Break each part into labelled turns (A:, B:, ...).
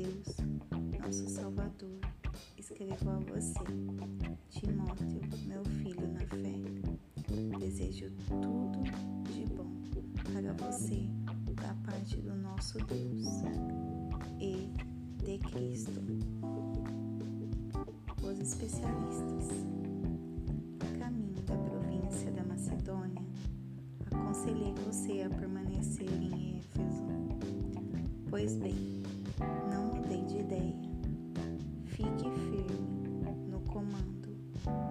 A: Deus, nosso Salvador, escrevo a você, Timóteo, meu filho na fé. Desejo tudo de bom para você da parte do nosso Deus e de Cristo. Os especialistas. A caminho da província da Macedônia, aconselhei você a permanecer em Éfeso. Pois bem, não mudei de ideia. Fique firme no comando,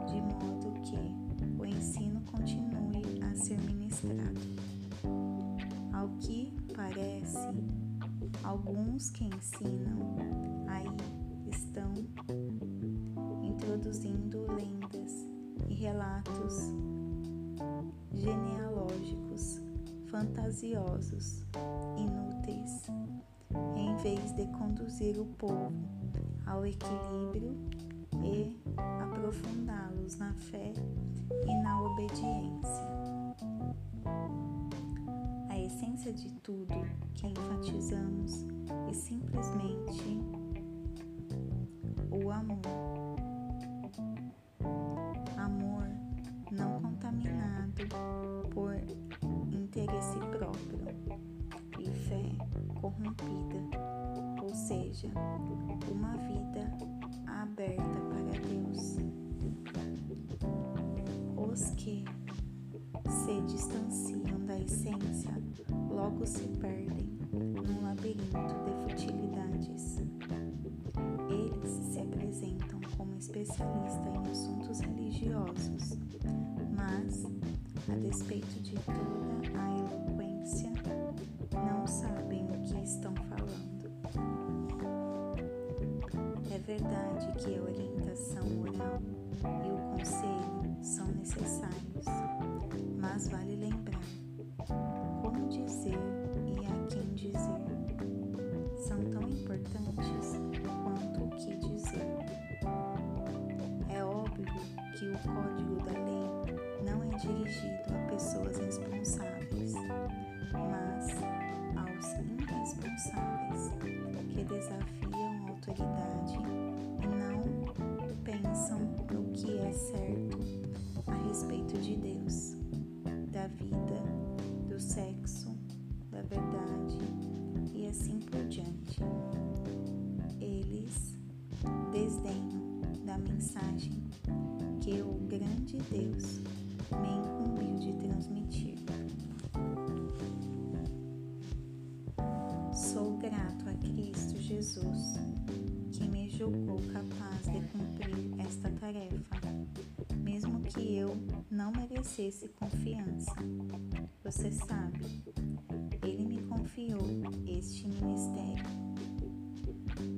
A: de modo que o ensino continue a ser ministrado. Ao que parece, alguns que ensinam aí estão introduzindo lendas e relatos genealógicos fantasiosos, inúteis, vez de conduzir o povo ao equilíbrio e aprofundá-los na fé e na obediência. A essência de tudo que enfatizamos é simplesmente o amor. Amor não contaminado por interesse próprio corrompida, ou seja, uma vida aberta para Deus. Os que se distanciam da essência logo se perdem num labirinto de futilidades. Eles se apresentam como especialistas em assuntos religiosos, mas, a despeito de toda a verdade que a orientação oral e o conselho são necessários, mas vale lembrar como dizer e a quem dizer são tão importantes quanto o que dizer. É óbvio que o código da lei não é dirigido a pessoas responsáveis, mas aos irresponsáveis que desafiam a autoridade e não pensam no que é certo a respeito de Deus, da vida, do sexo, da verdade e assim por diante. Eles desdenham da mensagem que o grande Deus me incumbiu de transmitir. Sou grato a Cristo Jesus, julgou capaz de cumprir esta tarefa, mesmo que eu não merecesse confiança. Você sabe, Ele me confiou este ministério.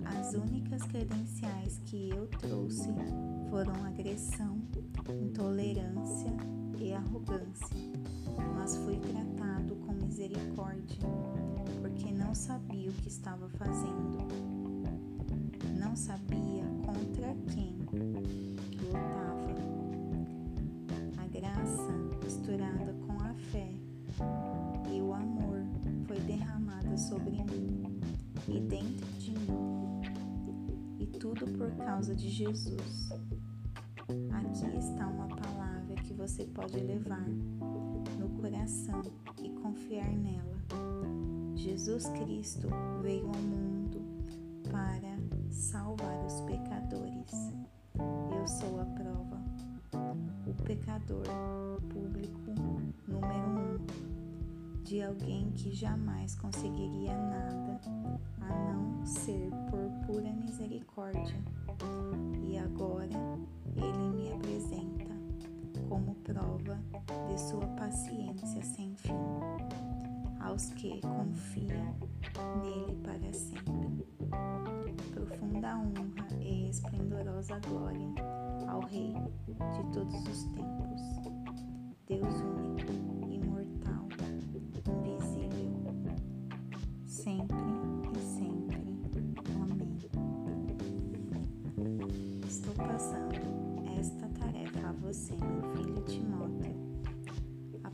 A: As únicas credenciais que eu trouxe foram agressão, intolerância e arrogância, mas fui tratado com misericórdia, porque não sabia o que estava fazendo. Mim e dentro de mim. E tudo por causa de Jesus. Aqui está uma palavra que você pode levar no coração e confiar nela. Jesus Cristo veio ao mundo para salvar os pecadores. Eu sou a prova. O pecador público número um de alguém que jamais conseguiria nada a não ser por pura misericórdia. E agora ele me apresenta como prova de sua paciência sem fim aos que confiam nele para sempre. Profunda honra e esplendorosa glória ao Rei de todos os tempos, Deus único, sempre e sempre. Amém. Estou passando esta tarefa a você, meu filho Timóteo. A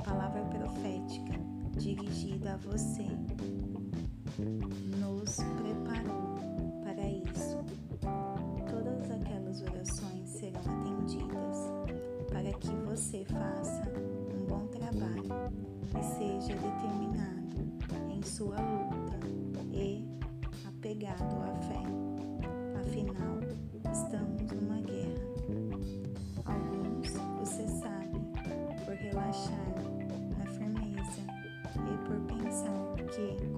A: ajudar você. Nos preparou para isso. Todas aquelas orações serão atendidas para que você faça um bom trabalho e seja determinado em sua luta apegado à fé. Afinal, estamos numa guerra. Alguns, você sabe, por relaxar na firmeza e por pensar que